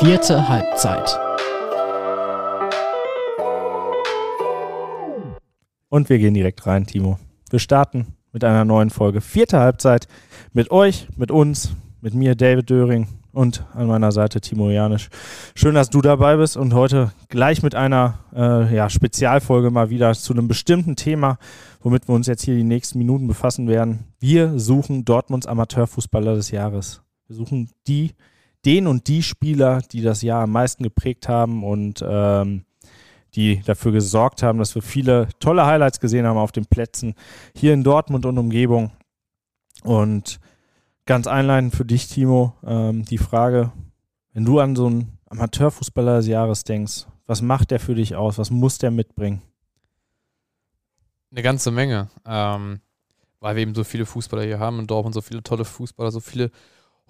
Vierte Halbzeit. Und wir gehen direkt rein, Timo. Wir starten mit einer neuen Folge Vierte Halbzeit mit euch, mit uns, mit mir, David Döring und an meiner Seite Timo Janisch. Schön, dass du dabei bist und heute gleich mit einer äh, ja, Spezialfolge mal wieder zu einem bestimmten Thema, womit wir uns jetzt hier die nächsten Minuten befassen werden. Wir suchen Dortmunds Amateurfußballer des Jahres. Wir suchen die, den und die Spieler, die das Jahr am meisten geprägt haben und ähm, die dafür gesorgt haben, dass wir viele tolle Highlights gesehen haben auf den Plätzen hier in Dortmund und Umgebung. Und ganz einleitend für dich, Timo, ähm, die Frage, wenn du an so einen Amateurfußballer des Jahres denkst, was macht der für dich aus? Was muss der mitbringen? Eine ganze Menge, ähm, weil wir eben so viele Fußballer hier haben in Dortmund, so viele tolle Fußballer, so viele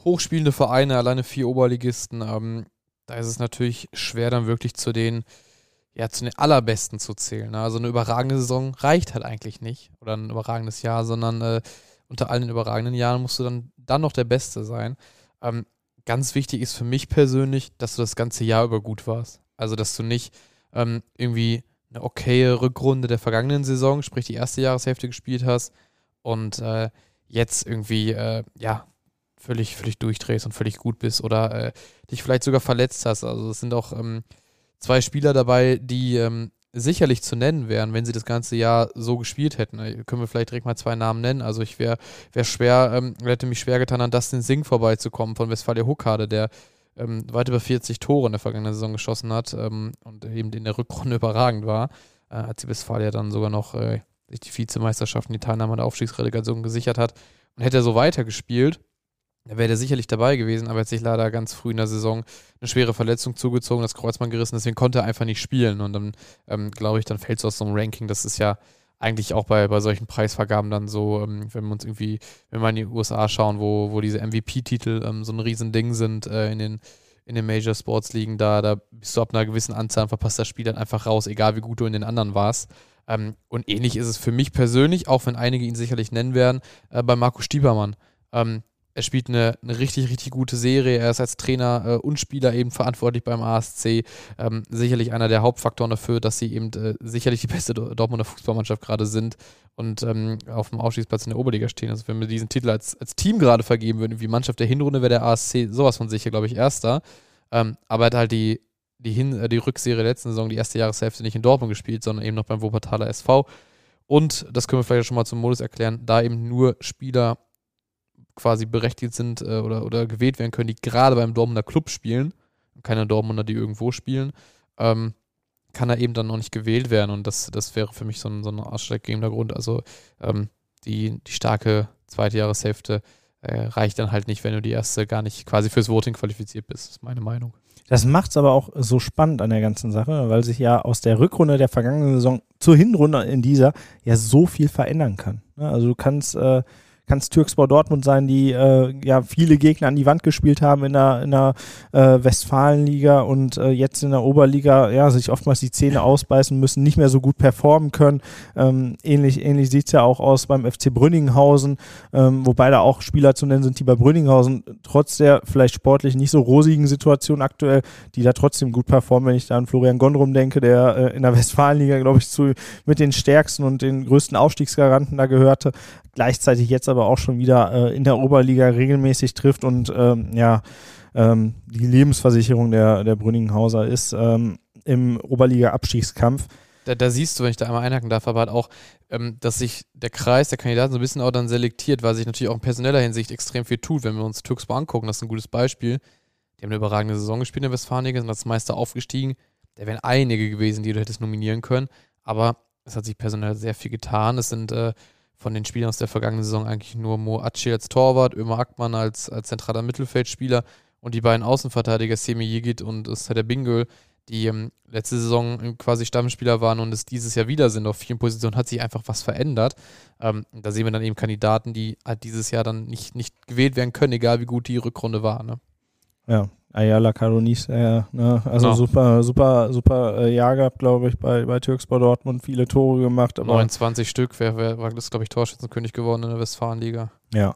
hochspielende Vereine, alleine vier Oberligisten. Ähm, da ist es natürlich schwer, dann wirklich zu den, ja, zu den allerbesten zu zählen. Ne? Also eine überragende Saison reicht halt eigentlich nicht oder ein überragendes Jahr, sondern äh, unter allen überragenden Jahren musst du dann, dann noch der Beste sein. Ähm, ganz wichtig ist für mich persönlich, dass du das ganze Jahr über gut warst. Also, dass du nicht ähm, irgendwie eine okaye Rückrunde der vergangenen Saison, sprich die erste Jahreshälfte gespielt hast und äh, jetzt irgendwie, äh, ja, völlig, völlig durchdrehst und völlig gut bist oder äh, dich vielleicht sogar verletzt hast. Also es sind auch ähm, zwei Spieler dabei, die ähm, sicherlich zu nennen wären, wenn sie das ganze Jahr so gespielt hätten. Da können wir vielleicht direkt mal zwei Namen nennen. Also ich wäre wär schwer, ähm, hätte mich schwer getan, an Dustin Singh vorbeizukommen von Westfalia Huckade, der ähm, weit über 40 Tore in der vergangenen Saison geschossen hat ähm, und eben in der Rückrunde überragend war, äh, als die Westfalia dann sogar noch äh, sich die Vizemeisterschaft und die Teilnahme an der Aufstiegsrelegation gesichert hat. Und hätte er so weitergespielt, da wäre sicherlich dabei gewesen, aber er hat sich leider ganz früh in der Saison eine schwere Verletzung zugezogen, das Kreuzband gerissen, deswegen konnte er einfach nicht spielen. Und dann, ähm, glaube ich, dann fällt es aus so einem Ranking. Das ist ja eigentlich auch bei, bei solchen Preisvergaben dann so, ähm, wenn wir uns irgendwie, wenn wir in die USA schauen, wo, wo diese MVP-Titel ähm, so ein Riesending sind äh, in den in den Major Sports Ligen, da, da bist du ab einer gewissen Anzahl verpasster Spiel dann einfach raus, egal wie gut du in den anderen warst. Ähm, und ähnlich ist es für mich persönlich, auch wenn einige ihn sicherlich nennen werden, äh, bei Marco Stiebermann. Ähm, er spielt eine, eine richtig, richtig gute Serie. Er ist als Trainer äh, und Spieler eben verantwortlich beim ASC. Ähm, sicherlich einer der Hauptfaktoren dafür, dass sie eben äh, sicherlich die beste Dortmunder Fußballmannschaft gerade sind und ähm, auf dem Ausstiegsplatz in der Oberliga stehen. Also wenn wir diesen Titel als, als Team gerade vergeben würden, wie Mannschaft der Hinrunde, wäre der ASC sowas von sicher, glaube ich, erster. Ähm, aber er hat halt die, die, Hin äh, die Rückserie der letzten Saison, die erste Jahreshälfte nicht in Dortmund gespielt, sondern eben noch beim Wuppertaler SV. Und, das können wir vielleicht schon mal zum Modus erklären, da eben nur Spieler quasi berechtigt sind äh, oder, oder gewählt werden können, die gerade beim Dortmunder Club spielen, keine Dortmunder, die irgendwo spielen, ähm, kann er eben dann noch nicht gewählt werden und das, das wäre für mich so ein, so ein ausschlaggebender Grund. Also ähm, die, die starke zweite Jahreshälfte äh, reicht dann halt nicht, wenn du die erste gar nicht quasi fürs Voting qualifiziert bist, ist meine Meinung. Das macht es aber auch so spannend an der ganzen Sache, weil sich ja aus der Rückrunde der vergangenen Saison zur Hinrunde in dieser ja so viel verändern kann. Ne? Also du kannst äh, kann es Türkspor Dortmund sein, die äh, ja viele Gegner an die Wand gespielt haben in der, in der äh, Westfalenliga und äh, jetzt in der Oberliga ja sich oftmals die Zähne ausbeißen müssen, nicht mehr so gut performen können. Ähm, ähnlich ähnlich sieht es ja auch aus beim FC Brünninghausen, ähm, wobei da auch Spieler zu nennen sind, die bei Brünninghausen trotz der vielleicht sportlich nicht so rosigen Situation aktuell, die da trotzdem gut performen, wenn ich da an Florian Gondrum denke, der äh, in der Westfalenliga, glaube ich, zu, mit den stärksten und den größten Aufstiegsgaranten da gehörte, gleichzeitig jetzt aber auch schon wieder äh, in der Oberliga regelmäßig trifft und ähm, ja, ähm, die Lebensversicherung der, der Brünninghauser ist ähm, im Oberliga-Abstiegskampf. Da, da, siehst du, wenn ich da einmal einhaken darf, aber halt auch, ähm, dass sich der Kreis der Kandidaten so ein bisschen auch dann selektiert, weil sich natürlich auch in personeller Hinsicht extrem viel tut. Wenn wir uns Türksburg angucken, das ist ein gutes Beispiel. Die haben eine überragende Saison gespielt in der Westfalenliga, sind als Meister aufgestiegen. Da wären einige gewesen, die du hättest nominieren können. Aber es hat sich personell sehr viel getan. Es sind äh, von den Spielern aus der vergangenen Saison eigentlich nur Mo Aci als Torwart, Ömer Ackmann als, als zentraler Mittelfeldspieler und die beiden Außenverteidiger Semi Yigit und der Bingöl, die ähm, letzte Saison quasi Stammspieler waren und es dieses Jahr wieder sind auf vielen Positionen, hat sich einfach was verändert. Ähm, da sehen wir dann eben Kandidaten, die halt dieses Jahr dann nicht, nicht gewählt werden können, egal wie gut die Rückrunde war. Ne? Ja, Ayala Karonis, äh, ne? also no. super, super, super äh, Jahr gehabt, glaube ich, bei, bei Türkspor Dortmund, viele Tore gemacht. Aber 29 Stück, wer, wer war das, glaube ich, Torschützenkönig geworden in der Westfalenliga. Ja.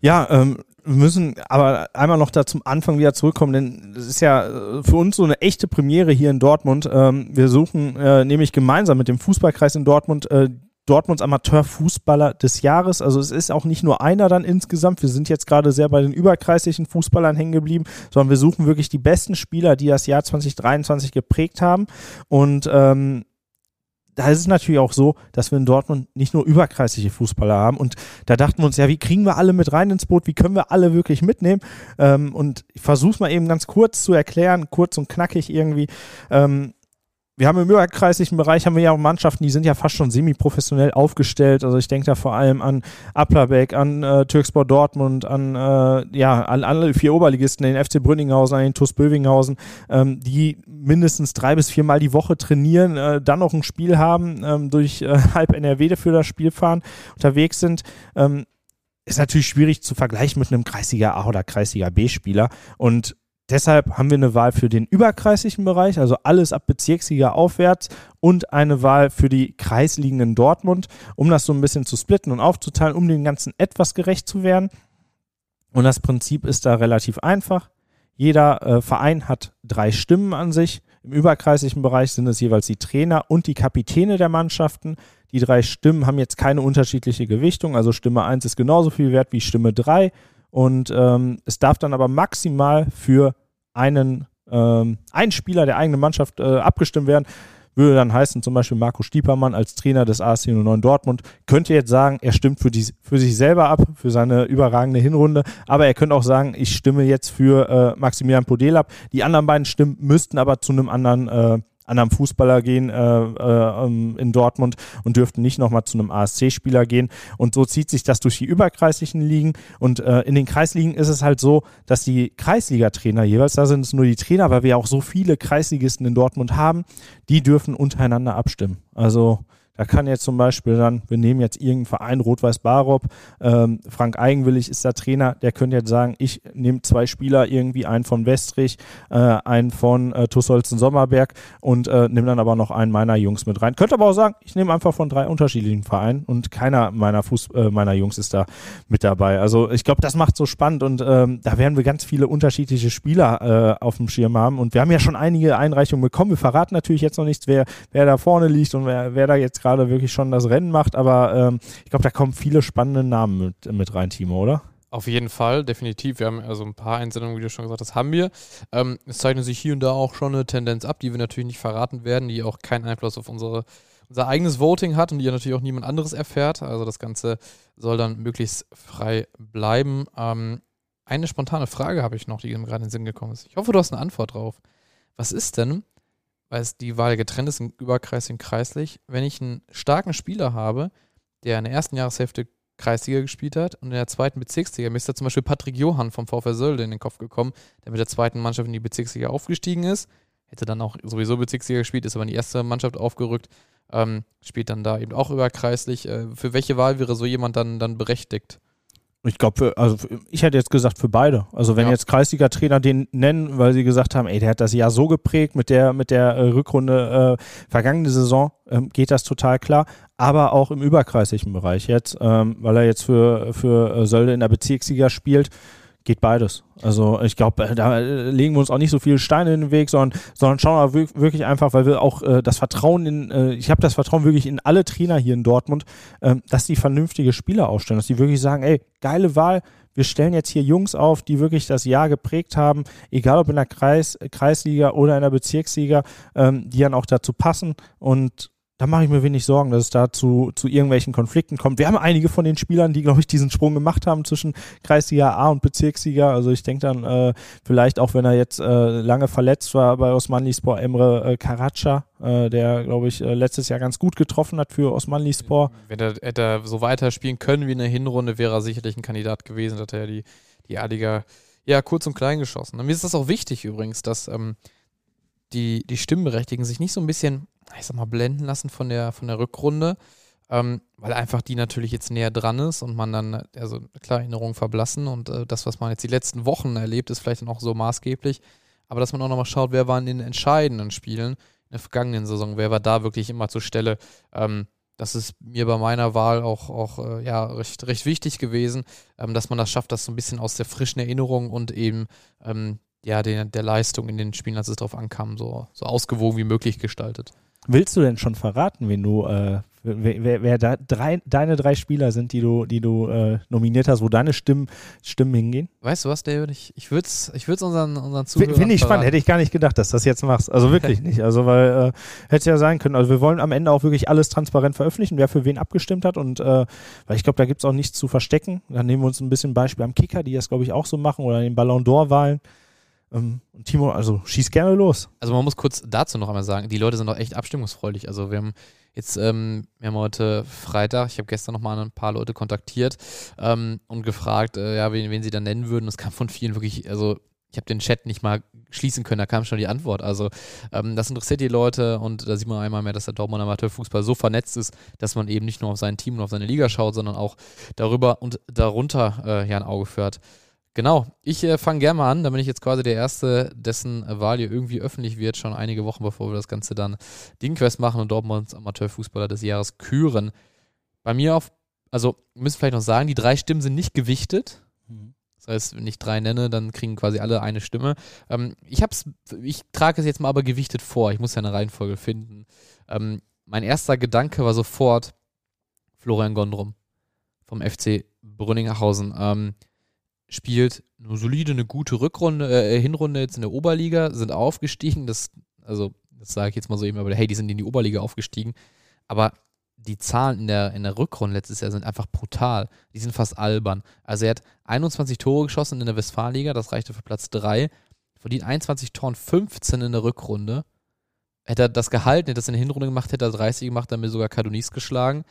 Ja, ähm, wir müssen aber einmal noch da zum Anfang wieder zurückkommen, denn es ist ja äh, für uns so eine echte Premiere hier in Dortmund. Ähm, wir suchen äh, nämlich gemeinsam mit dem Fußballkreis in Dortmund äh, Dortmunds Amateurfußballer des Jahres. Also es ist auch nicht nur einer dann insgesamt. Wir sind jetzt gerade sehr bei den überkreislichen Fußballern hängen geblieben, sondern wir suchen wirklich die besten Spieler, die das Jahr 2023 geprägt haben. Und ähm, da ist es natürlich auch so, dass wir in Dortmund nicht nur überkreisliche Fußballer haben. Und da dachten wir uns, ja, wie kriegen wir alle mit rein ins Boot? Wie können wir alle wirklich mitnehmen? Ähm, und ich versuche es mal eben ganz kurz zu erklären, kurz und knackig irgendwie. Ähm, wir haben im überkreislichen Bereich haben wir ja auch Mannschaften, die sind ja fast schon semi-professionell aufgestellt. Also ich denke da vor allem an Applerbeck, an äh, Türkspor Dortmund, an äh, ja, an alle vier Oberligisten, den FC Brünninghausen, an den TuS Bövinghausen, ähm, die mindestens drei bis viermal die Woche trainieren, äh, dann noch ein Spiel haben, ähm, durch äh, halb NRW für das Spiel fahren, unterwegs sind. Ähm, ist natürlich schwierig zu vergleichen mit einem Kreisliga A oder Kreisliga B-Spieler. Und Deshalb haben wir eine Wahl für den überkreislichen Bereich, also alles ab Bezirksliga aufwärts und eine Wahl für die Kreisligen in Dortmund, um das so ein bisschen zu splitten und aufzuteilen, um dem Ganzen etwas gerecht zu werden. Und das Prinzip ist da relativ einfach. Jeder äh, Verein hat drei Stimmen an sich. Im überkreislichen Bereich sind es jeweils die Trainer und die Kapitäne der Mannschaften. Die drei Stimmen haben jetzt keine unterschiedliche Gewichtung, also Stimme 1 ist genauso viel wert wie Stimme 3 und ähm, es darf dann aber maximal für einen, ähm, einen Spieler der eigenen Mannschaft äh, abgestimmt werden. Würde dann heißen, zum Beispiel Marco Stiepermann als Trainer des ASC 09 Dortmund könnte jetzt sagen, er stimmt für, die, für sich selber ab, für seine überragende Hinrunde, aber er könnte auch sagen, ich stimme jetzt für äh, Maximilian Podel ab. Die anderen beiden Stimmen müssten aber zu einem anderen äh, anderen Fußballer gehen äh, äh, ähm, in Dortmund und dürften nicht nochmal zu einem ASC-Spieler gehen. Und so zieht sich das durch die überkreislichen Ligen. Und äh, in den Kreisligen ist es halt so, dass die Kreisliga-Trainer jeweils, da sind es nur die Trainer, weil wir auch so viele Kreisligisten in Dortmund haben, die dürfen untereinander abstimmen. Also da kann jetzt zum Beispiel dann, wir nehmen jetzt irgendeinen Verein, Rot-Weiß Barop, ähm, Frank Eigenwillig ist der Trainer, der könnte jetzt sagen, ich nehme zwei Spieler, irgendwie einen von Westrich, äh, einen von äh, Tussolzen Sommerberg und äh, nehme dann aber noch einen meiner Jungs mit rein. Könnte aber auch sagen, ich nehme einfach von drei unterschiedlichen Vereinen und keiner meiner Fuß, äh, meiner Jungs ist da mit dabei. Also ich glaube, das macht so spannend und ähm, da werden wir ganz viele unterschiedliche Spieler äh, auf dem Schirm haben. Und wir haben ja schon einige Einreichungen bekommen. Wir verraten natürlich jetzt noch nichts, wer, wer da vorne liegt und wer, wer da jetzt gerade gerade wirklich schon das Rennen macht, aber ähm, ich glaube, da kommen viele spannende Namen mit, mit rein, Timo, oder? Auf jeden Fall, definitiv. Wir haben also ein paar Einsendungen, wie du schon gesagt hast, haben wir. Ähm, es zeichnet sich hier und da auch schon eine Tendenz ab, die wir natürlich nicht verraten werden, die auch keinen Einfluss auf unsere, unser eigenes Voting hat und die ja natürlich auch niemand anderes erfährt. Also das Ganze soll dann möglichst frei bleiben. Ähm, eine spontane Frage habe ich noch, die mir gerade in den Sinn gekommen ist. Ich hoffe, du hast eine Antwort drauf. Was ist denn, weil es die Wahl getrennt ist, im Überkreis und kreislich. Wenn ich einen starken Spieler habe, der in der ersten Jahreshälfte Kreisliga gespielt hat und in der zweiten Bezirksliga, mir ist da zum Beispiel Patrick Johann vom VfL Sölde in den Kopf gekommen, der mit der zweiten Mannschaft in die Bezirksliga aufgestiegen ist, hätte dann auch sowieso Bezirksliga gespielt, ist aber in die erste Mannschaft aufgerückt, ähm, spielt dann da eben auch überkreislich. Äh, für welche Wahl wäre so jemand dann, dann berechtigt? Ich glaube, also ich hätte jetzt gesagt für beide. Also wenn ja. jetzt Kreisliga-Trainer den nennen, weil sie gesagt haben, ey, der hat das Jahr so geprägt mit der mit der äh, Rückrunde äh, vergangene Saison, ähm, geht das total klar. Aber auch im überkreislichen Bereich jetzt, ähm, weil er jetzt für für äh, Sölde in der Bezirksliga spielt, geht beides. Also ich glaube, äh, da äh, legen wir uns auch nicht so viele Steine in den Weg, sondern, sondern schauen wir wirklich einfach, weil wir auch äh, das Vertrauen in, äh, ich habe das Vertrauen wirklich in alle Trainer hier in Dortmund, äh, dass die vernünftige Spieler aufstellen, dass die wirklich sagen, ey, geile Wahl, wir stellen jetzt hier Jungs auf, die wirklich das Jahr geprägt haben, egal ob in der Kreis, Kreisliga oder in der Bezirksliga, ähm, die dann auch dazu passen und da mache ich mir wenig Sorgen, dass es da zu, zu irgendwelchen Konflikten kommt. Wir haben einige von den Spielern, die, glaube ich, diesen Sprung gemacht haben zwischen Kreisliga A und Bezirksliga. Also ich denke dann äh, vielleicht auch, wenn er jetzt äh, lange verletzt war bei Osmanlispor, Emre äh, Karaca, äh, der, glaube ich, äh, letztes Jahr ganz gut getroffen hat für Osmanlispor. Wenn er hätte so weiterspielen können wie in der Hinrunde, wäre er sicherlich ein Kandidat gewesen. Hat er ja die, die A-Liga ja, kurz und klein geschossen. Mir ist das auch wichtig übrigens, dass ähm, die, die Stimmberechtigten sich nicht so ein bisschen ich sag mal, blenden lassen von der, von der Rückrunde, ähm, weil einfach die natürlich jetzt näher dran ist und man dann, also klar, Erinnerungen verblassen und äh, das, was man jetzt die letzten Wochen erlebt, ist vielleicht dann auch so maßgeblich. Aber dass man auch nochmal schaut, wer war in den entscheidenden Spielen in der vergangenen Saison, wer war da wirklich immer zur Stelle. Ähm, das ist mir bei meiner Wahl auch, auch äh, ja, recht, recht wichtig gewesen, ähm, dass man das schafft, das so ein bisschen aus der frischen Erinnerung und eben ähm, ja, den, der Leistung in den Spielen, als es darauf ankam, so, so ausgewogen wie möglich gestaltet. Willst du denn schon verraten, wen du, äh, wer, wer, wer da drei, deine drei Spieler sind, die du, die du äh, nominiert hast, wo deine Stimmen, Stimmen hingehen? Weißt du was, David? Ich, ich würde es ich würd's unseren, unseren Zuhörern Finde ich spannend, hätte ich gar nicht gedacht, dass du das jetzt machst. Also wirklich nicht. Also, weil, äh, hätte ja sein können. Also, wir wollen am Ende auch wirklich alles transparent veröffentlichen, wer für wen abgestimmt hat. Und, äh, weil ich glaube, da gibt es auch nichts zu verstecken. Dann nehmen wir uns ein bisschen Beispiel am Kicker, die das, glaube ich, auch so machen, oder den Ballon d'Or-Wahlen. Ähm, Timo, also schieß gerne los. Also man muss kurz dazu noch einmal sagen, die Leute sind auch echt abstimmungsfreudig. Also wir haben jetzt, ähm, wir haben heute Freitag, ich habe gestern nochmal ein paar Leute kontaktiert ähm, und gefragt, äh, ja, wen, wen sie dann nennen würden. Es kam von vielen wirklich, also ich habe den Chat nicht mal schließen können, da kam schon die Antwort. Also ähm, das interessiert die Leute und da sieht man einmal mehr, dass der Dortmund Amateurfußball so vernetzt ist, dass man eben nicht nur auf sein Team und auf seine Liga schaut, sondern auch darüber und darunter äh, ja ein Auge führt. Genau, ich äh, fange gerne mal an, da bin ich jetzt quasi der Erste, dessen Wahl hier irgendwie öffentlich wird, schon einige Wochen bevor wir das Ganze dann Dingquest machen und Dortmunds Amateurfußballer des Jahres küren. Bei mir auf, also müssen vielleicht noch sagen, die drei Stimmen sind nicht gewichtet. Mhm. Das heißt, wenn ich drei nenne, dann kriegen quasi alle eine Stimme. Ähm, ich hab's, ich trage es jetzt mal aber gewichtet vor. Ich muss ja eine Reihenfolge finden. Ähm, mein erster Gedanke war sofort Florian Gondrum vom FC Brünninghausen. Ähm, spielt eine solide, eine gute Rückrunde, äh, Hinrunde jetzt in der Oberliga, sind aufgestiegen. Das, also, das sage ich jetzt mal so eben, aber hey, die sind in die Oberliga aufgestiegen. Aber die Zahlen in der, in der Rückrunde letztes Jahr sind einfach brutal. Die sind fast albern. Also er hat 21 Tore geschossen in der Westfalenliga, das reichte für Platz 3. Verdient 21 Toren, 15 in der Rückrunde. Hätte er das gehalten, hätte das in der Hinrunde gemacht, hätte er 30 gemacht, dann mir sogar Kadonis geschlagen.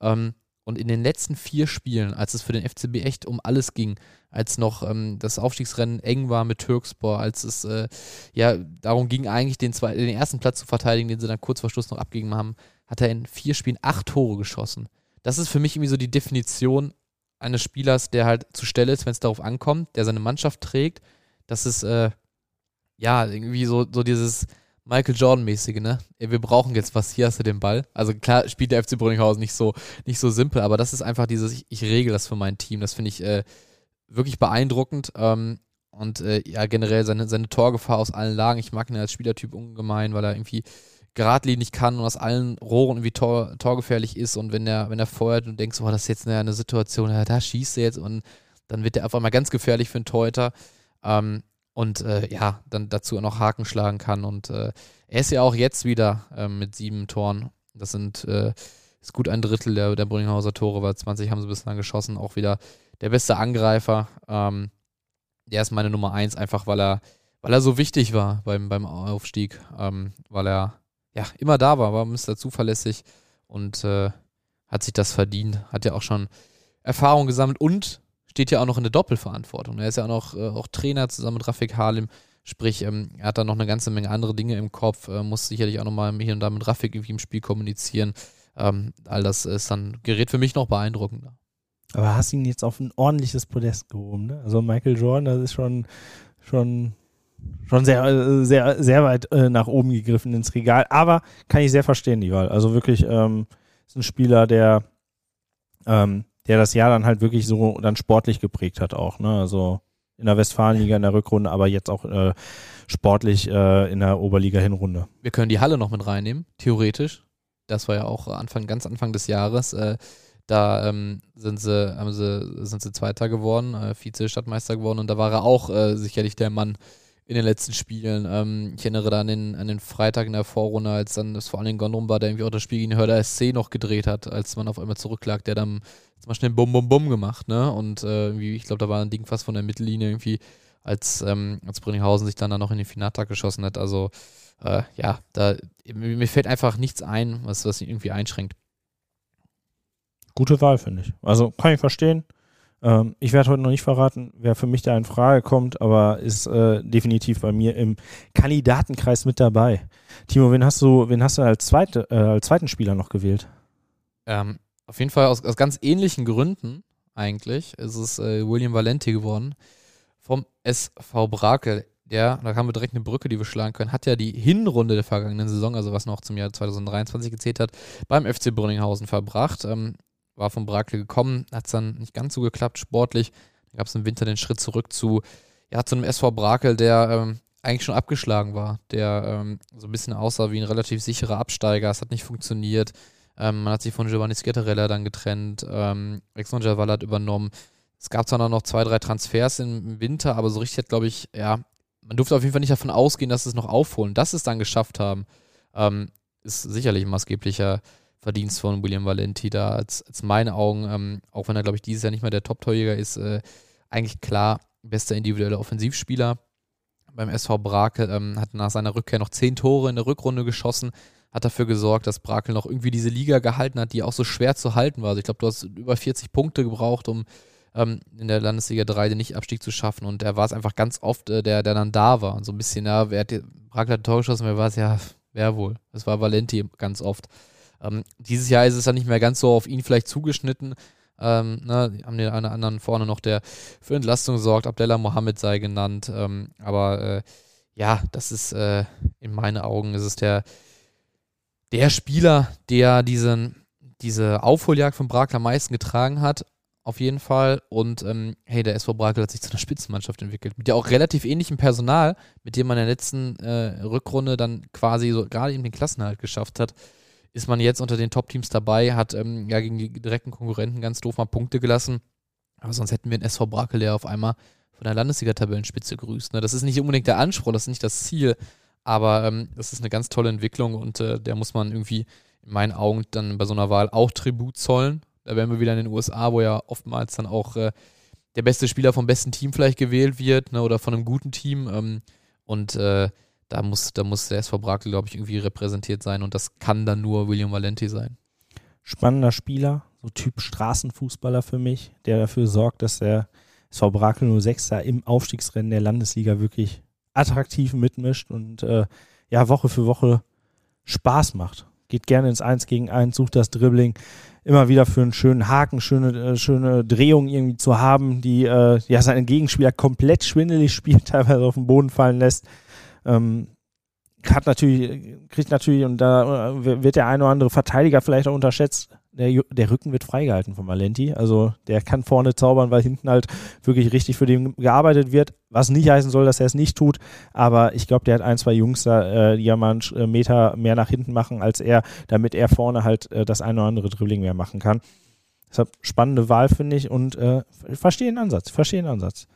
Ähm, und in den letzten vier Spielen, als es für den FCB echt um alles ging, als noch ähm, das Aufstiegsrennen eng war mit Türkspor, als es äh, ja darum ging, eigentlich den, zwei, den ersten Platz zu verteidigen, den sie dann kurz vor Schluss noch abgegeben haben, hat er in vier Spielen acht Tore geschossen. Das ist für mich irgendwie so die Definition eines Spielers, der halt zu Stelle ist, wenn es darauf ankommt, der seine Mannschaft trägt. Das ist äh, ja irgendwie so, so dieses Michael Jordan-mäßige, ne? Wir brauchen jetzt was, hier hast du den Ball. Also klar spielt der FC Brünninghausen nicht so, nicht so simpel, aber das ist einfach dieses, ich, ich regel das für mein Team. Das finde ich äh, wirklich beeindruckend. Ähm, und äh, ja, generell seine, seine Torgefahr aus allen Lagen. Ich mag ihn als Spielertyp ungemein, weil er irgendwie geradlinig kann und aus allen Rohren irgendwie tor, torgefährlich ist. Und wenn er, wenn er feuert und denkst, oh, das ist jetzt eine, eine Situation, ja, da schießt er jetzt und dann wird er auf einmal ganz gefährlich für einen Torhüter. Ähm, und äh, ja, dann dazu noch Haken schlagen kann. Und äh, er ist ja auch jetzt wieder äh, mit sieben Toren. Das sind äh, ist gut ein Drittel der, der Brunninghauser Tore, weil 20 haben sie bislang geschossen. Auch wieder der beste Angreifer. Ähm, der ist meine Nummer eins, einfach weil er, weil er so wichtig war beim, beim Aufstieg. Ähm, weil er ja immer da war, war Mr. zuverlässig und äh, hat sich das verdient. Hat ja auch schon Erfahrung gesammelt und steht ja auch noch in der Doppelverantwortung. Er ist ja auch noch äh, auch Trainer zusammen mit Rafik Halim. Sprich, ähm, er hat da noch eine ganze Menge andere Dinge im Kopf, äh, muss sicherlich auch nochmal hier und da mit Rafik irgendwie im Spiel kommunizieren. Ähm, all das ist dann, gerät für mich noch beeindruckender. Aber hast ihn jetzt auf ein ordentliches Podest gehoben, ne? Also Michael Jordan, das ist schon, schon, schon sehr, äh, sehr, sehr weit äh, nach oben gegriffen ins Regal. Aber kann ich sehr verstehen, die Wahl. Also wirklich, ähm, ist ein Spieler, der, ähm, der das Jahr dann halt wirklich so dann sportlich geprägt hat auch, ne? Also in der Westfalenliga in der Rückrunde, aber jetzt auch äh, sportlich äh, in der Oberliga-Hinrunde. Wir können die Halle noch mit reinnehmen, theoretisch. Das war ja auch Anfang, ganz Anfang des Jahres. Äh, da ähm, sind sie, haben sie, sind sie Zweiter geworden, äh, Vize-Stadtmeister geworden und da war er auch äh, sicherlich der Mann, in den letzten Spielen. Ähm, ich erinnere da an den, an den Freitag in der Vorrunde, als dann das vor allem Gondrum war, der irgendwie auch das Spiel gegen Hörder SC noch gedreht hat, als man auf einmal zurücklag, der dann mal schnell Bum Bum Bum gemacht, ne? Und äh, ich glaube, da war ein Ding fast von der Mittellinie irgendwie, als, ähm, als Brünninghausen sich dann, dann noch in den Finaltag geschossen hat. Also äh, ja, da mir fällt einfach nichts ein, was, was ihn irgendwie einschränkt. Gute Wahl, finde ich. Also kann ich verstehen. Ähm, ich werde heute noch nicht verraten, wer für mich da in Frage kommt, aber ist äh, definitiv bei mir im Kandidatenkreis mit dabei. Timo, wen hast du, wen hast du als, zweite, äh, als zweiten Spieler noch gewählt? Ähm, auf jeden Fall aus, aus, ganz ähnlichen Gründen eigentlich ist es äh, William Valenti geworden vom SV Brakel. der, da haben wir direkt eine Brücke, die wir schlagen können, hat ja die Hinrunde der vergangenen Saison, also was noch zum Jahr 2023 gezählt hat, beim FC Brünninghausen verbracht. Ähm, war von Brakel gekommen, hat es dann nicht ganz so geklappt sportlich. Da gab es im Winter den Schritt zurück zu, ja, zu einem SV Brakel, der ähm, eigentlich schon abgeschlagen war, der ähm, so ein bisschen aussah wie ein relativ sicherer Absteiger. Es hat nicht funktioniert. Ähm, man hat sich von Giovanni Schetterella dann getrennt. Ähm, Alexander Javal hat übernommen. Es gab zwar noch zwei, drei Transfers im Winter, aber so richtig hat, glaube ich, ja, man durfte auf jeden Fall nicht davon ausgehen, dass sie es noch aufholen. Dass sie es dann geschafft haben, ähm, ist sicherlich ein maßgeblicher Verdienst von William Valenti da. Als, als meine Augen, ähm, auch wenn er, glaube ich, dieses Jahr nicht mehr der Top-Torjäger ist, äh, eigentlich klar bester individueller Offensivspieler beim SV Brakel. Ähm, hat nach seiner Rückkehr noch zehn Tore in der Rückrunde geschossen. Hat dafür gesorgt, dass Brakel noch irgendwie diese Liga gehalten hat, die auch so schwer zu halten war. Also ich glaube, du hast über 40 Punkte gebraucht, um ähm, in der Landesliga 3 den Nicht-Abstieg zu schaffen. Und er war es einfach ganz oft, äh, der, der dann da war. Und so ein bisschen, ja, wer hat Brakel hat Tor geschossen, wer war es? Ja, wer wohl? Es war Valenti ganz oft. Ähm, dieses Jahr ist es dann nicht mehr ganz so auf ihn vielleicht zugeschnitten. Ähm, ne, haben den einen anderen vorne noch, der für Entlastung sorgt. Abdella Mohammed sei genannt. Ähm, aber äh, ja, das ist äh, in meinen Augen ist es der, der Spieler, der diesen, diese Aufholjagd von Brakel am meisten getragen hat auf jeden Fall. Und ähm, hey, der SV Brakel hat sich zu einer Spitzenmannschaft entwickelt. Mit ja auch relativ ähnlichem Personal, mit dem man in der letzten äh, Rückrunde dann quasi so gerade eben den Klassenhalt geschafft hat, ist man jetzt unter den Top-Teams dabei, hat ähm, ja gegen die direkten Konkurrenten ganz doof mal Punkte gelassen. Aber sonst hätten wir einen SV Brakel, der auf einmal von der Landesliga-Tabellenspitze grüßt. Ne? Das ist nicht unbedingt der Anspruch, das ist nicht das Ziel. Aber ähm, das ist eine ganz tolle Entwicklung und äh, der muss man irgendwie in meinen Augen dann bei so einer Wahl auch Tribut zollen. Da wären wir wieder in den USA, wo ja oftmals dann auch äh, der beste Spieler vom besten Team vielleicht gewählt wird ne, oder von einem guten Team. Ähm, und äh, da, muss, da muss der SV Brakel, glaube ich, irgendwie repräsentiert sein und das kann dann nur William Valenti sein. Spannender Spieler, so Typ Straßenfußballer für mich, der dafür sorgt, dass der SV Brakel 06 da im Aufstiegsrennen der Landesliga wirklich attraktiv mitmischt und äh, ja, Woche für Woche Spaß macht. Geht gerne ins Eins gegen Eins, sucht das Dribbling, immer wieder für einen schönen Haken, schöne, äh, schöne Drehung irgendwie zu haben, die äh, ja seinen Gegenspieler komplett schwindelig spielt, teilweise auf den Boden fallen lässt. Ähm, hat natürlich, kriegt natürlich, und da äh, wird der eine oder andere Verteidiger vielleicht auch unterschätzt, der, der Rücken wird freigehalten von Valenti. Also der kann vorne zaubern, weil hinten halt wirklich richtig für den gearbeitet wird. Was nicht heißen soll, dass er es nicht tut. Aber ich glaube, der hat ein, zwei Jungs da, äh, die ja mal einen äh, Meter mehr nach hinten machen als er, damit er vorne halt das eine oder andere Dribbling mehr machen kann. Deshalb spannende Wahl, finde ich. Und äh, verstehe den Ansatz, verstehe den Ansatz.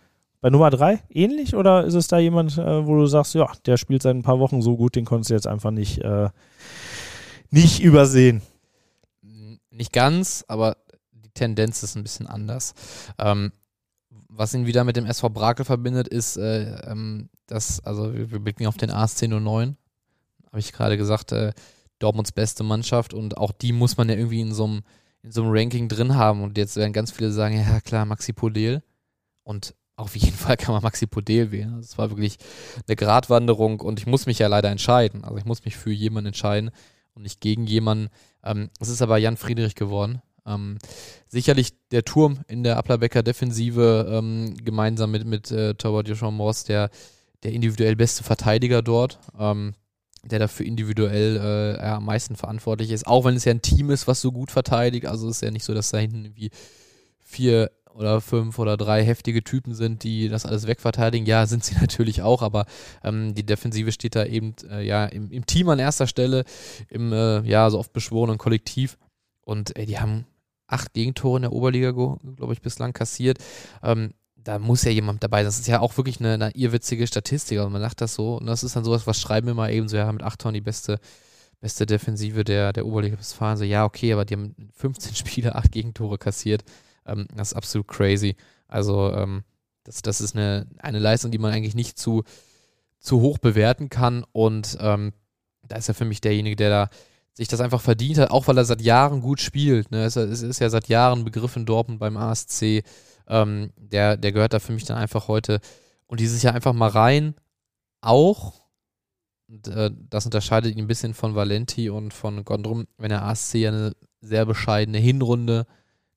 Bei Nummer drei ähnlich oder ist es da jemand, äh, wo du sagst, ja, der spielt seit ein paar Wochen so gut, den konntest du jetzt einfach nicht, äh, nicht übersehen? Nicht ganz, aber die Tendenz ist ein bisschen anders. Ähm, was ihn wieder mit dem SV Brakel verbindet, ist, äh, ähm, dass, also wir, wir, blicken auf den AS 1009, habe ich gerade gesagt, äh, Dortmunds beste Mannschaft und auch die muss man ja irgendwie in so einem in so einem Ranking drin haben und jetzt werden ganz viele sagen, ja klar, Maxi Podel und auf jeden Fall kann man Maxi Podel wählen. Also war wirklich eine Gratwanderung und ich muss mich ja leider entscheiden. Also ich muss mich für jemanden entscheiden und nicht gegen jemanden. Ähm, es ist aber Jan Friedrich geworden. Ähm, sicherlich der Turm in der Applerbecker Defensive ähm, gemeinsam mit, mit äh, Torwart Joshua Moss, der, der individuell beste Verteidiger dort, ähm, der dafür individuell äh, ja, am meisten verantwortlich ist. Auch wenn es ja ein Team ist, was so gut verteidigt. Also es ist ja nicht so, dass da hinten irgendwie vier oder fünf oder drei heftige Typen sind, die das alles wegverteidigen. Ja, sind sie natürlich auch, aber ähm, die Defensive steht da eben äh, ja im, im, Team an erster Stelle, im äh, ja so oft beschworenen Kollektiv. Und äh, die haben acht Gegentore in der Oberliga, glaube ich, bislang kassiert. Ähm, da muss ja jemand dabei sein. Das ist ja auch wirklich eine, eine irrwitzige Statistik. Also man sagt das so, und das ist dann sowas, was schreiben wir mal eben so, ja, mit acht Toren die beste, beste Defensive der, der Oberliga Westfalen. So, ja, okay, aber die haben 15 Spiele, acht Gegentore kassiert. Ähm, das ist absolut crazy. Also ähm, das, das ist eine, eine Leistung, die man eigentlich nicht zu, zu hoch bewerten kann. Und ähm, da ist er für mich derjenige, der da sich das einfach verdient hat, auch weil er seit Jahren gut spielt. Ne? Es, es ist ja seit Jahren Begriff in Dortmund beim ASC. Ähm, der, der gehört da für mich dann einfach heute und dieses Jahr einfach mal rein. Auch, und, äh, das unterscheidet ihn ein bisschen von Valenti und von Gondrum, wenn der ASC ja eine sehr bescheidene Hinrunde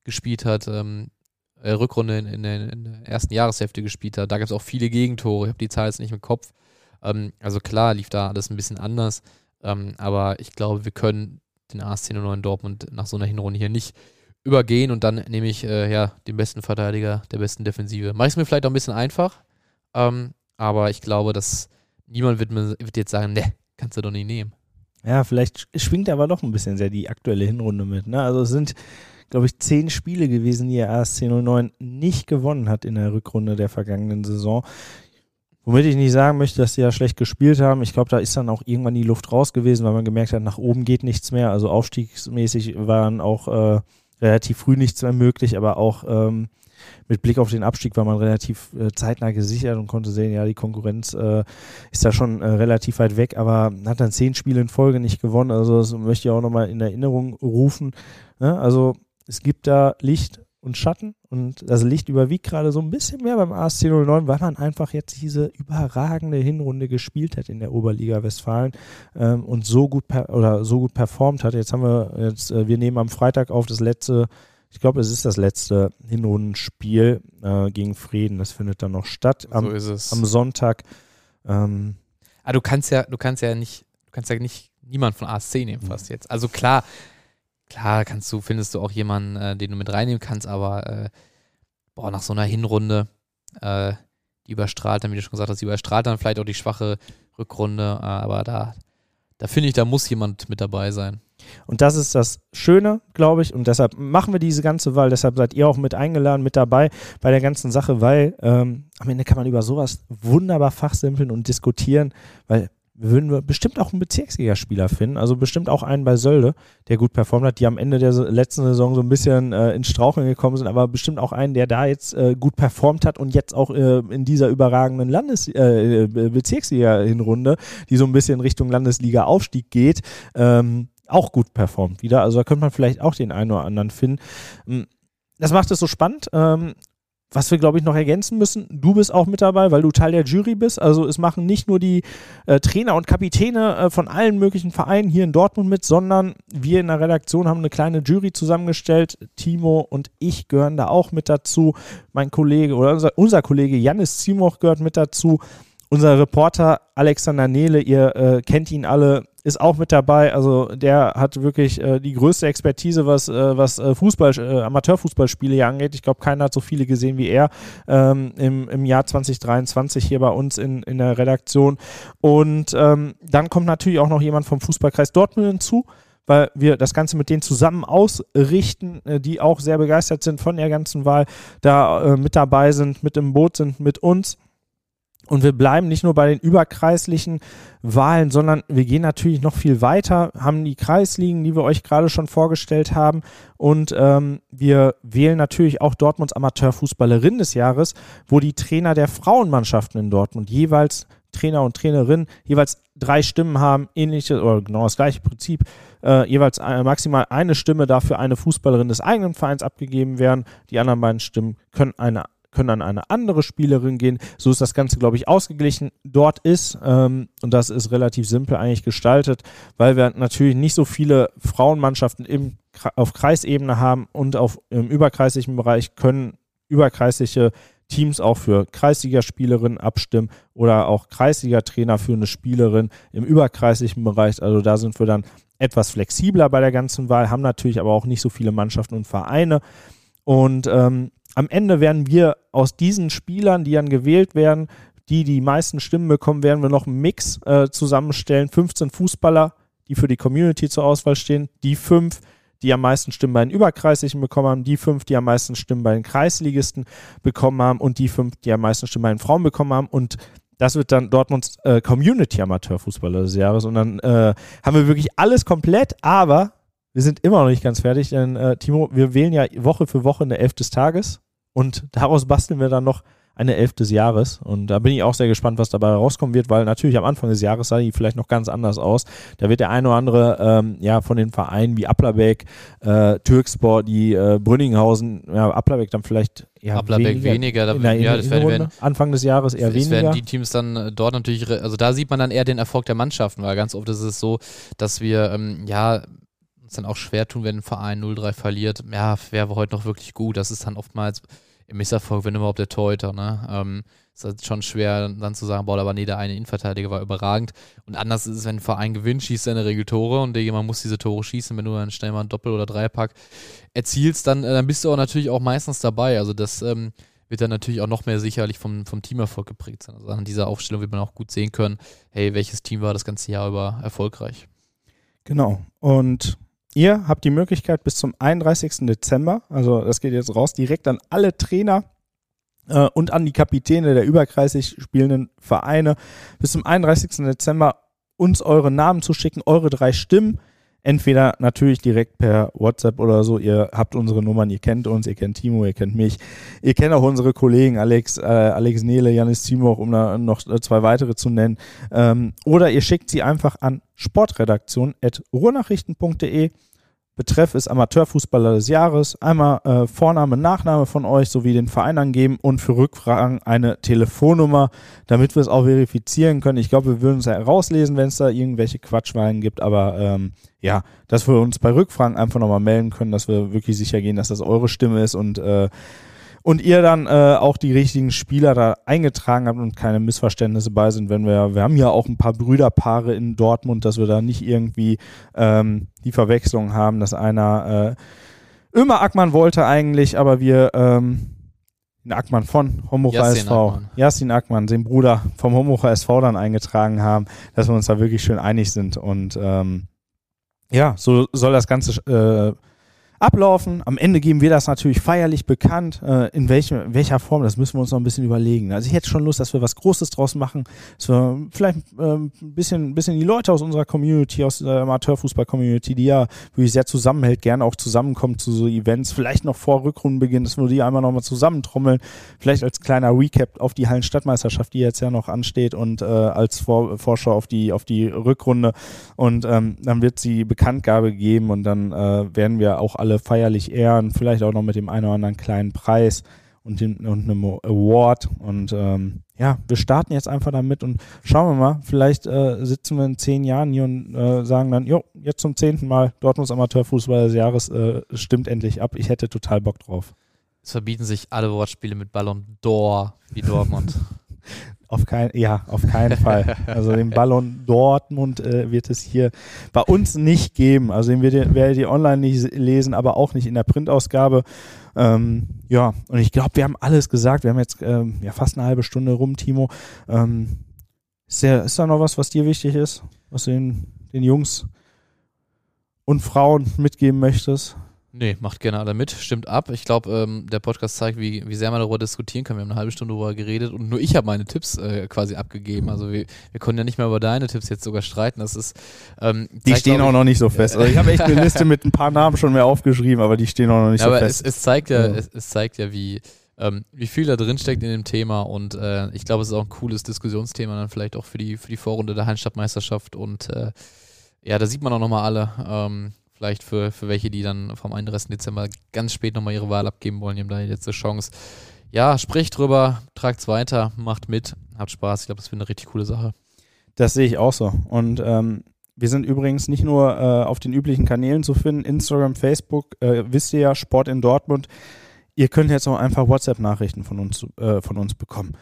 gespielt hat, ähm, äh, Rückrunde in, in, in, der ersten Jahreshälfte gespielt hat. Da gab es auch viele Gegentore. Ich habe die Zahl jetzt nicht im Kopf. Ähm, also klar lief da alles ein bisschen anders. Ähm, aber ich glaube, wir können den AS 1009 Dortmund nach so einer Hinrunde hier nicht übergehen und dann nehme ich äh, ja den besten Verteidiger der besten Defensive. Mache ich es mir vielleicht auch ein bisschen einfach, ähm, aber ich glaube, dass niemand wird, mir, wird jetzt sagen, ne, kannst du doch nicht nehmen. Ja, vielleicht schwingt aber doch ein bisschen sehr die aktuelle Hinrunde mit. Ne? Also es sind, glaube ich, zehn Spiele gewesen, die der AS 1009 nicht gewonnen hat in der Rückrunde der vergangenen Saison. Womit ich nicht sagen möchte, dass sie ja schlecht gespielt haben. Ich glaube, da ist dann auch irgendwann die Luft raus gewesen, weil man gemerkt hat, nach oben geht nichts mehr. Also aufstiegsmäßig waren auch äh, relativ früh nichts mehr möglich, aber auch ähm, mit Blick auf den Abstieg war man relativ äh, zeitnah gesichert und konnte sehen, ja, die Konkurrenz äh, ist da schon äh, relativ weit weg, aber hat dann zehn Spiele in Folge nicht gewonnen. Also das möchte ich auch nochmal in Erinnerung rufen. Ne? Also es gibt da Licht und Schatten und das Licht überwiegt gerade so ein bisschen mehr beim ASC 09, weil man einfach jetzt diese überragende Hinrunde gespielt hat in der Oberliga Westfalen ähm, und so gut oder so gut performt hat. Jetzt haben wir jetzt äh, wir nehmen am Freitag auf das letzte ich glaube, es ist das letzte Hinrundenspiel äh, gegen Frieden. Das findet dann noch statt am, so ist es. am Sonntag. Ähm, ah, du kannst ja, du kannst ja nicht, du kannst ja nicht niemand von ASC nehmen fast jetzt. Also klar, klar kannst du, findest du auch jemanden, äh, den du mit reinnehmen kannst, aber äh, boah, nach so einer Hinrunde, äh, die überstrahlt dann, wie du schon gesagt hast, die überstrahlt dann vielleicht auch die schwache Rückrunde, äh, aber da, da finde ich, da muss jemand mit dabei sein. Und das ist das Schöne, glaube ich. Und deshalb machen wir diese ganze Wahl. Deshalb seid ihr auch mit eingeladen, mit dabei bei der ganzen Sache, weil ähm, am Ende kann man über sowas wunderbar fachsimpeln und diskutieren, weil würden wir bestimmt auch einen Bezirksligaspieler finden, also bestimmt auch einen bei Sölde, der gut performt hat, die am Ende der letzten Saison so ein bisschen äh, ins Straucheln gekommen sind, aber bestimmt auch einen, der da jetzt äh, gut performt hat und jetzt auch äh, in dieser überragenden Landes äh, Bezirksliga-Hinrunde, die so ein bisschen Richtung Landesliga-Aufstieg geht, ähm, auch gut performt wieder. Also da könnte man vielleicht auch den einen oder anderen finden. Hm, das macht es so spannend. Ähm, was wir, glaube ich, noch ergänzen müssen, du bist auch mit dabei, weil du Teil der Jury bist. Also es machen nicht nur die äh, Trainer und Kapitäne äh, von allen möglichen Vereinen hier in Dortmund mit, sondern wir in der Redaktion haben eine kleine Jury zusammengestellt. Timo und ich gehören da auch mit dazu. Mein Kollege oder unser, unser Kollege Janis Zimoch gehört mit dazu. Unser Reporter Alexander Nehle, ihr äh, kennt ihn alle, ist auch mit dabei. Also der hat wirklich äh, die größte Expertise, was, äh, was äh, Fußball, äh, Amateurfußballspiele hier angeht. Ich glaube, keiner hat so viele gesehen wie er ähm, im, im Jahr 2023 hier bei uns in, in der Redaktion. Und ähm, dann kommt natürlich auch noch jemand vom Fußballkreis Dortmund hinzu weil wir das Ganze mit denen zusammen ausrichten, äh, die auch sehr begeistert sind von der ganzen Wahl, da äh, mit dabei sind, mit im Boot sind, mit uns. Und wir bleiben nicht nur bei den überkreislichen Wahlen, sondern wir gehen natürlich noch viel weiter, haben die Kreisligen, die wir euch gerade schon vorgestellt haben. Und ähm, wir wählen natürlich auch Dortmunds Amateurfußballerin des Jahres, wo die Trainer der Frauenmannschaften in Dortmund jeweils Trainer und Trainerin jeweils drei Stimmen haben, ähnliches oder genau das gleiche Prinzip, äh, jeweils äh, maximal eine Stimme dafür eine Fußballerin des eigenen Vereins abgegeben werden. Die anderen beiden Stimmen können eine können an eine andere Spielerin gehen. So ist das Ganze, glaube ich, ausgeglichen. Dort ist, ähm, und das ist relativ simpel eigentlich gestaltet, weil wir natürlich nicht so viele Frauenmannschaften im, auf Kreisebene haben und auf, im überkreislichen Bereich können überkreisliche Teams auch für Kreisligaspielerinnen abstimmen oder auch Kreisliga-Trainer für eine Spielerin im überkreislichen Bereich. Also da sind wir dann etwas flexibler bei der ganzen Wahl, haben natürlich aber auch nicht so viele Mannschaften und Vereine. Und ähm, am Ende werden wir aus diesen Spielern, die dann gewählt werden, die die meisten Stimmen bekommen, werden wir noch einen Mix äh, zusammenstellen. 15 Fußballer, die für die Community zur Auswahl stehen, die fünf, die am meisten Stimmen bei den Überkreislichen bekommen haben, die fünf, die am meisten Stimmen bei den Kreisligisten bekommen haben und die fünf, die am meisten Stimmen bei den Frauen bekommen haben. Und das wird dann Dortmunds äh, Community Amateurfußballer des Jahres. Und dann äh, haben wir wirklich alles komplett, aber wir sind immer noch nicht ganz fertig, denn äh, Timo, wir wählen ja Woche für Woche eine Elf des Tages und daraus basteln wir dann noch eine Elf des Jahres. Und da bin ich auch sehr gespannt, was dabei rauskommen wird, weil natürlich am Anfang des Jahres sah die vielleicht noch ganz anders aus. Da wird der eine oder andere ähm, ja von den Vereinen wie Applerbeck, äh, Türkspor, die äh, Brünninghausen, ja, Applerbeck dann vielleicht ja, Applerbeck weniger, weniger da, in der, ja, das werden, werden, Anfang des Jahres eher weniger. werden die Teams dann äh, dort natürlich, also da sieht man dann eher den Erfolg der Mannschaften, weil ganz oft ist es so, dass wir ähm, ja uns dann auch schwer tun, wenn ein Verein 0-3 verliert. Ja, wäre heute noch wirklich gut. Das ist dann oftmals im Misserfolg, wenn überhaupt der Torhüter. Ne? Ähm, ist halt schon schwer dann zu sagen, boah, aber nee, der eine Innenverteidiger war überragend. Und anders ist es, wenn ein Verein gewinnt, schießt er in der Regel Tore und jemand muss diese Tore schießen. Wenn du dann schnell mal ein Doppel- oder Dreierpack erzielst, dann, äh, dann bist du auch natürlich auch meistens dabei. Also das ähm, wird dann natürlich auch noch mehr sicherlich vom, vom Teamerfolg geprägt sein. Also an dieser Aufstellung wird man auch gut sehen können, hey, welches Team war das ganze Jahr über erfolgreich. Genau. Und ihr habt die Möglichkeit bis zum 31. Dezember, also das geht jetzt raus, direkt an alle Trainer äh, und an die Kapitäne der über 30 spielenden Vereine bis zum 31. Dezember uns eure Namen zu schicken, eure drei Stimmen Entweder natürlich direkt per WhatsApp oder so. Ihr habt unsere Nummern, ihr kennt uns, ihr kennt Timo, ihr kennt mich. Ihr kennt auch unsere Kollegen Alex, äh, Alex Nele, Janis Timo, um da noch zwei weitere zu nennen. Ähm, oder ihr schickt sie einfach an sportredaktion.ruhrnachrichten.de Betreff ist Amateurfußballer des Jahres. Einmal äh, Vorname, Nachname von euch sowie den Verein angeben und für Rückfragen eine Telefonnummer, damit wir es auch verifizieren können. Ich glaube, wir würden es ja rauslesen, wenn es da irgendwelche Quatschwahlen gibt, aber ähm, ja, dass wir uns bei Rückfragen einfach nochmal melden können, dass wir wirklich sicher gehen, dass das eure Stimme ist und äh, und ihr dann äh, auch die richtigen Spieler da eingetragen habt und keine Missverständnisse bei sind, wenn wir, wir haben ja auch ein paar Brüderpaare in Dortmund, dass wir da nicht irgendwie ähm, die Verwechslung haben, dass einer äh, Ömer Ackmann wollte eigentlich, aber wir ähm, den Ackmann von Homocha SV, Jasin Ackmann, den Bruder vom Homocha SV dann eingetragen haben, dass wir uns da wirklich schön einig sind. Und ähm, ja, so soll das Ganze äh, ablaufen. Am Ende geben wir das natürlich feierlich bekannt. Äh, in welchem, welcher Form, das müssen wir uns noch ein bisschen überlegen. Also ich hätte schon Lust, dass wir was Großes draus machen, dass wir vielleicht äh, ein bisschen, bisschen die Leute aus unserer Community, aus der Amateurfußball-Community, die ja wirklich sehr zusammenhält, gerne auch zusammenkommen zu so Events, vielleicht noch vor Rückrundenbeginn, dass wir die einmal nochmal zusammentrommeln, vielleicht als kleiner Recap auf die Hallenstadtmeisterschaft, die jetzt ja noch ansteht und äh, als vor Vorschau auf die, auf die Rückrunde und ähm, dann wird sie Bekanntgabe geben und dann äh, werden wir auch alle alle feierlich ehren, vielleicht auch noch mit dem einen oder anderen kleinen Preis und, dem, und einem Award. Und ähm, ja, wir starten jetzt einfach damit und schauen wir mal, vielleicht äh, sitzen wir in zehn Jahren hier und äh, sagen dann, jo, jetzt zum zehnten Mal Dortmunds Amateurfußball des Jahres äh, stimmt endlich ab. Ich hätte total Bock drauf. Es verbieten sich alle Wortspiele mit Ballon d'Or wie Dortmund. Auf kein, ja, auf keinen Fall. Also den Ballon Dortmund äh, wird es hier bei uns nicht geben. Also den werdet ihr online nicht lesen, aber auch nicht in der Printausgabe. Ähm, ja, und ich glaube, wir haben alles gesagt. Wir haben jetzt ähm, ja fast eine halbe Stunde rum, Timo. Ähm, ist, der, ist da noch was, was dir wichtig ist, was du den, den Jungs und Frauen mitgeben möchtest? Nee, macht gerne alle mit, stimmt ab. Ich glaube, ähm, der Podcast zeigt, wie, wie sehr man darüber diskutieren kann. Wir haben eine halbe Stunde darüber geredet und nur ich habe meine Tipps äh, quasi abgegeben. Also wir, wir konnten ja nicht mehr über deine Tipps jetzt sogar streiten. Das ist, ähm, die zeigt, stehen auch noch nicht so fest. Also ich habe echt eine Liste mit ein paar Namen schon mehr aufgeschrieben, aber die stehen auch noch nicht ja, so aber fest. Es, es zeigt ja, ja. Es, es, zeigt ja, wie, ähm, wie viel da drin steckt in dem Thema und äh, ich glaube, es ist auch ein cooles Diskussionsthema dann vielleicht auch für die, für die Vorrunde der Heinstadtmeisterschaft und äh, ja, da sieht man auch nochmal alle. Ähm, Vielleicht für, für welche, die dann vom 31. Dezember ganz spät nochmal ihre Wahl abgeben wollen, die haben da die letzte Chance. Ja, spricht drüber, tragt es weiter, macht mit, habt Spaß. Ich glaube, das wird eine richtig coole Sache. Das sehe ich auch so. Und ähm, wir sind übrigens nicht nur äh, auf den üblichen Kanälen zu finden, Instagram, Facebook, äh, wisst ihr ja, Sport in Dortmund. Ihr könnt jetzt auch einfach WhatsApp-Nachrichten von äh, von uns bekommen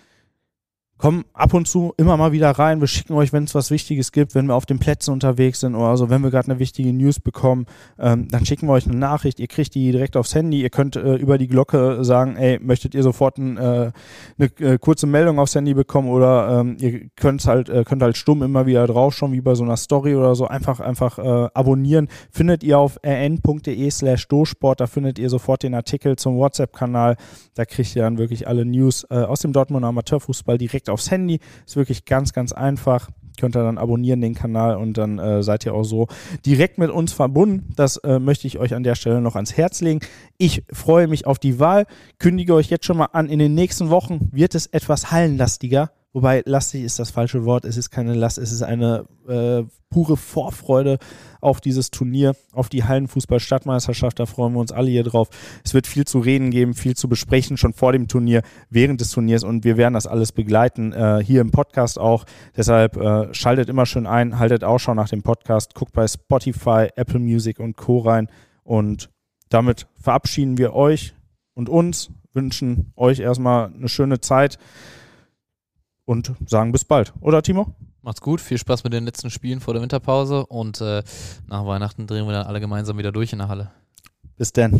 kommen ab und zu immer mal wieder rein. Wir schicken euch, wenn es was Wichtiges gibt, wenn wir auf den Plätzen unterwegs sind oder so, wenn wir gerade eine wichtige News bekommen, ähm, dann schicken wir euch eine Nachricht. Ihr kriegt die direkt aufs Handy. Ihr könnt äh, über die Glocke sagen, ey, möchtet ihr sofort ein, äh, eine äh, kurze Meldung aufs Handy bekommen oder ähm, ihr könnt halt, äh, könnt halt stumm immer wieder drauf schauen, wie bei so einer Story oder so. Einfach, einfach äh, abonnieren. Findet ihr auf rn.de slash dosport. Da findet ihr sofort den Artikel zum WhatsApp-Kanal. Da kriegt ihr dann wirklich alle News äh, aus dem Dortmunder Amateurfußball direkt direkt aufs Handy. Ist wirklich ganz, ganz einfach. Könnt ihr dann abonnieren den Kanal und dann äh, seid ihr auch so direkt mit uns verbunden. Das äh, möchte ich euch an der Stelle noch ans Herz legen. Ich freue mich auf die Wahl. Kündige euch jetzt schon mal an. In den nächsten Wochen wird es etwas hallenlastiger. Wobei lastig ist das falsche Wort. Es ist keine Last, es ist eine äh, pure Vorfreude auf dieses Turnier, auf die Hallenfußball-Stadtmeisterschaft. Da freuen wir uns alle hier drauf. Es wird viel zu reden geben, viel zu besprechen, schon vor dem Turnier, während des Turniers und wir werden das alles begleiten, äh, hier im Podcast auch. Deshalb äh, schaltet immer schön ein, haltet Ausschau nach dem Podcast, guckt bei Spotify, Apple Music und Co. rein und damit verabschieden wir euch und uns wünschen euch erstmal eine schöne Zeit und sagen bis bald. Oder Timo? Macht's gut, viel Spaß mit den letzten Spielen vor der Winterpause und äh, nach Weihnachten drehen wir dann alle gemeinsam wieder durch in der Halle. Bis dann.